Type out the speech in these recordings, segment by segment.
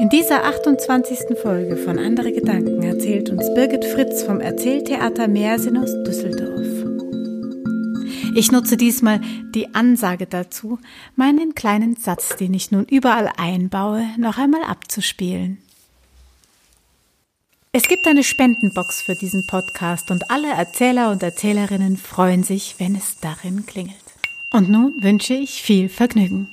In dieser 28. Folge von Andere Gedanken erzählt uns Birgit Fritz vom Erzähltheater Meersinn aus Düsseldorf. Ich nutze diesmal die Ansage dazu, meinen kleinen Satz, den ich nun überall einbaue, noch einmal abzuspielen. Es gibt eine Spendenbox für diesen Podcast und alle Erzähler und Erzählerinnen freuen sich, wenn es darin klingelt. Und nun wünsche ich viel Vergnügen.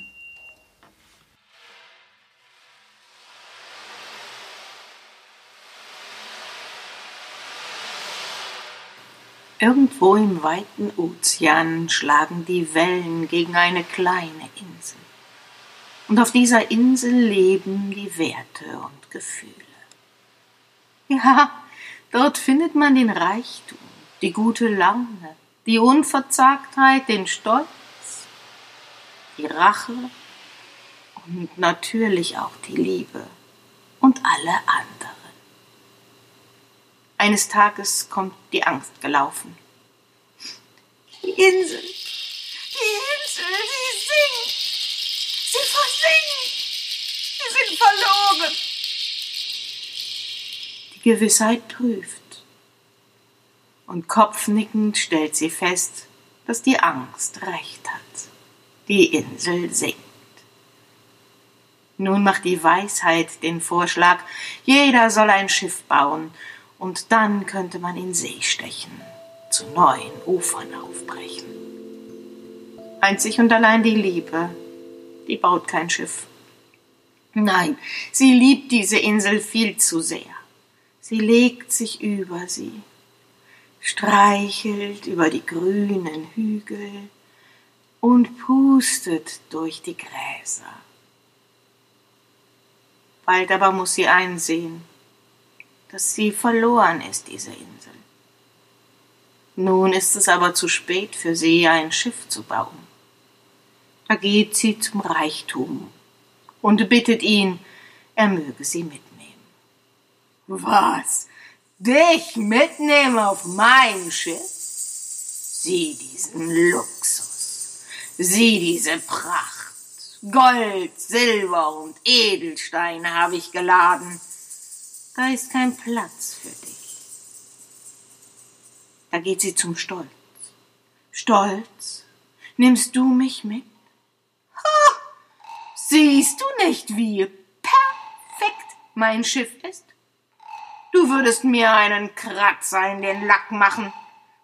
Irgendwo im weiten Ozean schlagen die Wellen gegen eine kleine Insel. Und auf dieser Insel leben die Werte und Gefühle. Ja, dort findet man den Reichtum, die gute Laune, die Unverzagtheit, den Stolz, die Rache und natürlich auch die Liebe und alle anderen. Eines Tages kommt die Angst gelaufen. Die Insel, die Insel, sie singt, sie versinkt, sie sind verloren. Die Gewissheit prüft und kopfnickend stellt sie fest, dass die Angst recht hat. Die Insel sinkt. Nun macht die Weisheit den Vorschlag, jeder soll ein Schiff bauen und dann könnte man in See stechen, zu neuen Ufern aufbrechen. Einzig und allein die Liebe, die baut kein Schiff. Nein, sie liebt diese Insel viel zu sehr. Sie legt sich über sie, streichelt über die grünen Hügel und pustet durch die Gräser. Bald aber muss sie einsehen, dass sie verloren ist, diese Insel. Nun ist es aber zu spät für sie, ein Schiff zu bauen. Da geht sie zum Reichtum und bittet ihn, er möge sie mitnehmen. Was? Dich mitnehmen auf mein Schiff? Sieh diesen Luxus, sieh diese Pracht. Gold, Silber und Edelsteine habe ich geladen da ist kein Platz für dich. Da geht sie zum Stolz. Stolz, nimmst du mich mit? Ha! Siehst du nicht, wie perfekt mein Schiff ist? Du würdest mir einen Kratzer in den Lack machen.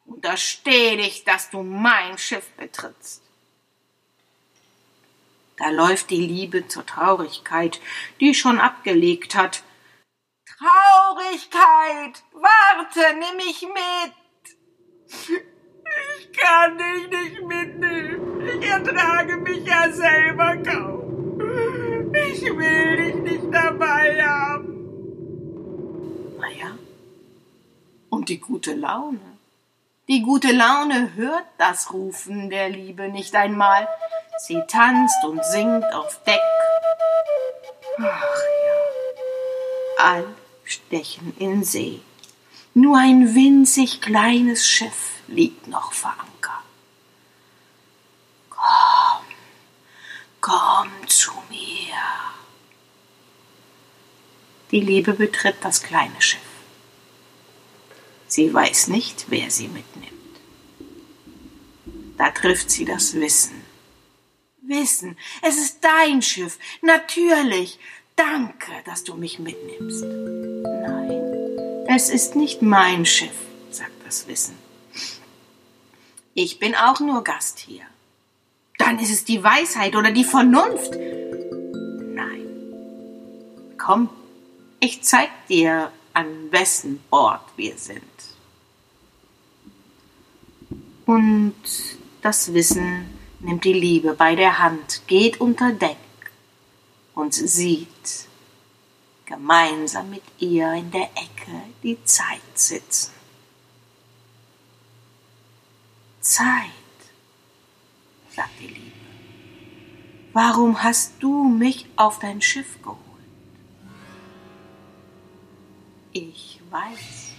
Untersteh dich, dass du mein Schiff betrittst. Da läuft die Liebe zur Traurigkeit, die schon abgelegt hat, Traurigkeit, warte, nimm mich mit. Ich kann dich nicht mitnehmen. Ich ertrage mich ja selber kaum. Ich will dich nicht dabei haben. Naja, und die gute Laune? Die gute Laune hört das Rufen der Liebe nicht einmal. Sie tanzt und singt auf Deck. Ach all stechen in See. Nur ein winzig kleines Schiff liegt noch vor Anker. Komm, komm zu mir. Die Liebe betritt das kleine Schiff. Sie weiß nicht, wer sie mitnimmt. Da trifft sie das Wissen. Wissen, es ist dein Schiff, natürlich, Danke, dass du mich mitnimmst. Nein, es ist nicht mein Schiff, sagt das Wissen. Ich bin auch nur Gast hier. Dann ist es die Weisheit oder die Vernunft. Nein. Komm, ich zeig dir, an wessen Bord wir sind. Und das Wissen nimmt die Liebe bei der Hand, geht unter Deck und sieht gemeinsam mit ihr in der Ecke die Zeit sitzen. Zeit, sagt die Liebe. Warum hast du mich auf dein Schiff geholt? Ich weiß,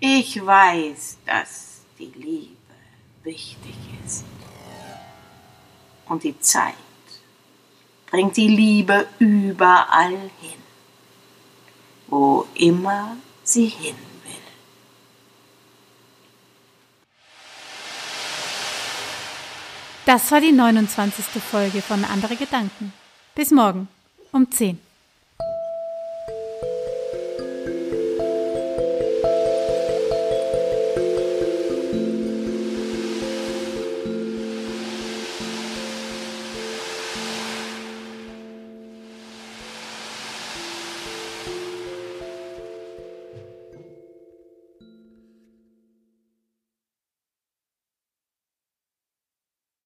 ich weiß, dass die Liebe wichtig ist. Und die Zeit bringt die Liebe überall hin, wo immer sie hin will. Das war die 29. Folge von Andere Gedanken. Bis morgen um 10.